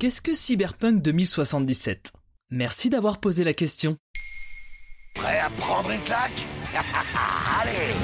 Qu'est-ce que Cyberpunk 2077 Merci d'avoir posé la question. Prêt à prendre une claque? Allez!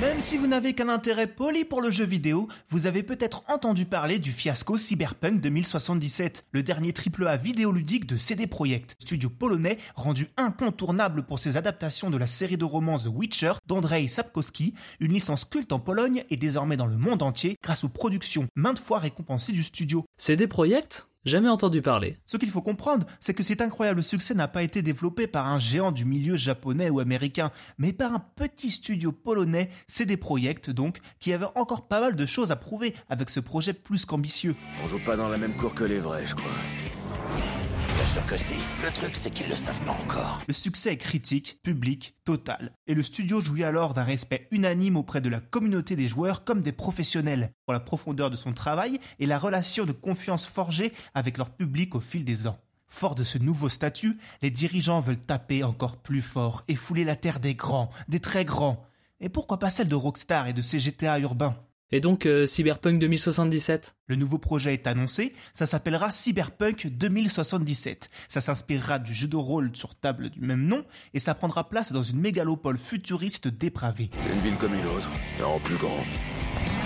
Même si vous n'avez qu'un intérêt poli pour le jeu vidéo, vous avez peut-être entendu parler du fiasco Cyberpunk 2077, le dernier AAA vidéoludique de CD Projekt, studio polonais rendu incontournable pour ses adaptations de la série de romans The Witcher d'Andrzej Sapkowski, une licence culte en Pologne et désormais dans le monde entier grâce aux productions maintes fois récompensées du studio. CD Projekt? Jamais entendu parler. Ce qu'il faut comprendre, c'est que cet incroyable succès n'a pas été développé par un géant du milieu japonais ou américain, mais par un petit studio polonais, CD Projekt donc, qui avait encore pas mal de choses à prouver avec ce projet plus qu'ambitieux. On joue pas dans la même cour que les vrais, je crois. Sûr que si. Le truc, c'est qu'ils le savent pas encore. Le succès est critique, public, total, et le studio jouit alors d'un respect unanime auprès de la communauté des joueurs comme des professionnels, pour la profondeur de son travail et la relation de confiance forgée avec leur public au fil des ans. Fort de ce nouveau statut, les dirigeants veulent taper encore plus fort et fouler la terre des grands, des très grands. Et pourquoi pas celle de Rockstar et de ses GTA urbains Et donc euh, Cyberpunk 2077 Le nouveau projet est annoncé, ça s'appellera Cyberpunk 2077. Ça s'inspirera du jeu de rôle sur table du même nom et ça prendra place dans une mégalopole futuriste dépravée. C'est une ville comme une autre, mais en plus grand.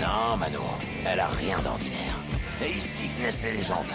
Non, Mano, elle a rien d'ordinaire. C'est ici que naissent les légendes.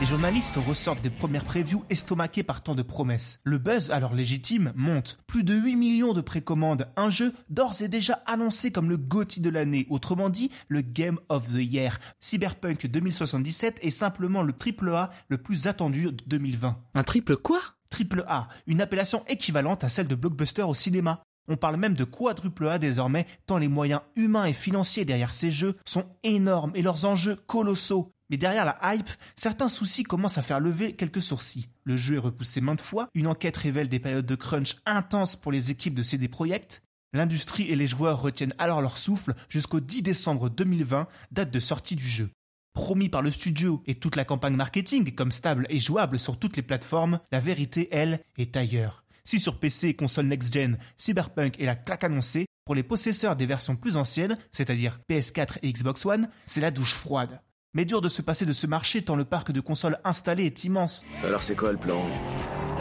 Les journalistes ressortent des premières previews estomaquées par tant de promesses. Le buzz, alors légitime, monte. Plus de 8 millions de précommandes. Un jeu d'ores et déjà annoncé comme le GOTY de l'année. Autrement dit, le Game of the Year. Cyberpunk 2077 est simplement le triple A le plus attendu de 2020. Un triple quoi? Triple A, une appellation équivalente à celle de blockbuster au cinéma. On parle même de quadruple A désormais, tant les moyens humains et financiers derrière ces jeux sont énormes et leurs enjeux colossaux. Mais derrière la hype, certains soucis commencent à faire lever quelques sourcils. Le jeu est repoussé maintes fois, une enquête révèle des périodes de crunch intenses pour les équipes de CD Projekt. L'industrie et les joueurs retiennent alors leur souffle jusqu'au 10 décembre 2020, date de sortie du jeu. Promis par le studio et toute la campagne marketing comme stable et jouable sur toutes les plateformes, la vérité, elle, est ailleurs. Si sur PC et console next-gen, Cyberpunk est la claque annoncée, pour les possesseurs des versions plus anciennes, c'est-à-dire PS4 et Xbox One, c'est la douche froide. Mais dur de se passer de ce marché tant le parc de consoles installé est immense. Alors c'est quoi le plan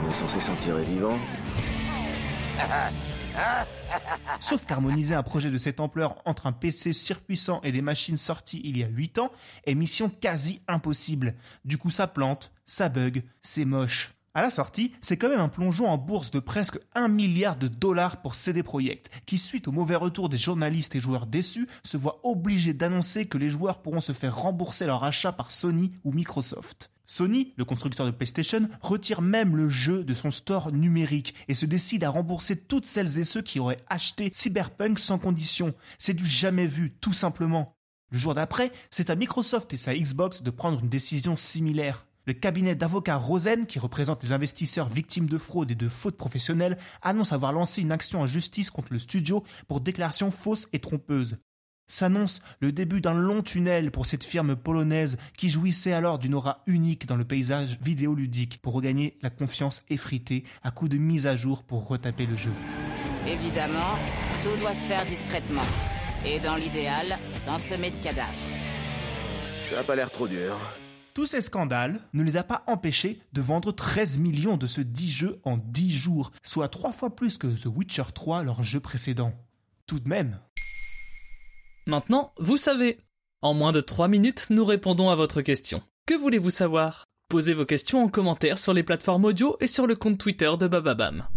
On est censé s'en tirer vivant Sauf qu'harmoniser un projet de cette ampleur entre un PC surpuissant et des machines sorties il y a 8 ans est mission quasi impossible. Du coup ça plante, ça bug, c'est moche. À la sortie, c'est quand même un plongeon en bourse de presque 1 milliard de dollars pour CD Projekt, qui suite au mauvais retour des journalistes et joueurs déçus, se voit obligé d'annoncer que les joueurs pourront se faire rembourser leur achat par Sony ou Microsoft. Sony, le constructeur de PlayStation, retire même le jeu de son store numérique et se décide à rembourser toutes celles et ceux qui auraient acheté Cyberpunk sans condition. C'est du jamais vu, tout simplement. Le jour d'après, c'est à Microsoft et sa Xbox de prendre une décision similaire. Le cabinet d'avocats Rosen, qui représente les investisseurs victimes de fraude et de fautes professionnelles, annonce avoir lancé une action en justice contre le studio pour déclaration fausse et trompeuse. S'annonce le début d'un long tunnel pour cette firme polonaise qui jouissait alors d'une aura unique dans le paysage vidéoludique pour regagner la confiance effritée à coup de mise à jour pour retaper le jeu. Évidemment, tout doit se faire discrètement. Et dans l'idéal, sans semer de cadavres. Ça a pas l'air trop dur. Tous ces scandales ne les a pas empêchés de vendre 13 millions de ce 10 jeux en 10 jours, soit trois fois plus que The Witcher 3, leur jeu précédent. Tout de même. Maintenant, vous savez. En moins de 3 minutes, nous répondons à votre question. Que voulez-vous savoir? Posez vos questions en commentaire sur les plateformes audio et sur le compte Twitter de Bababam.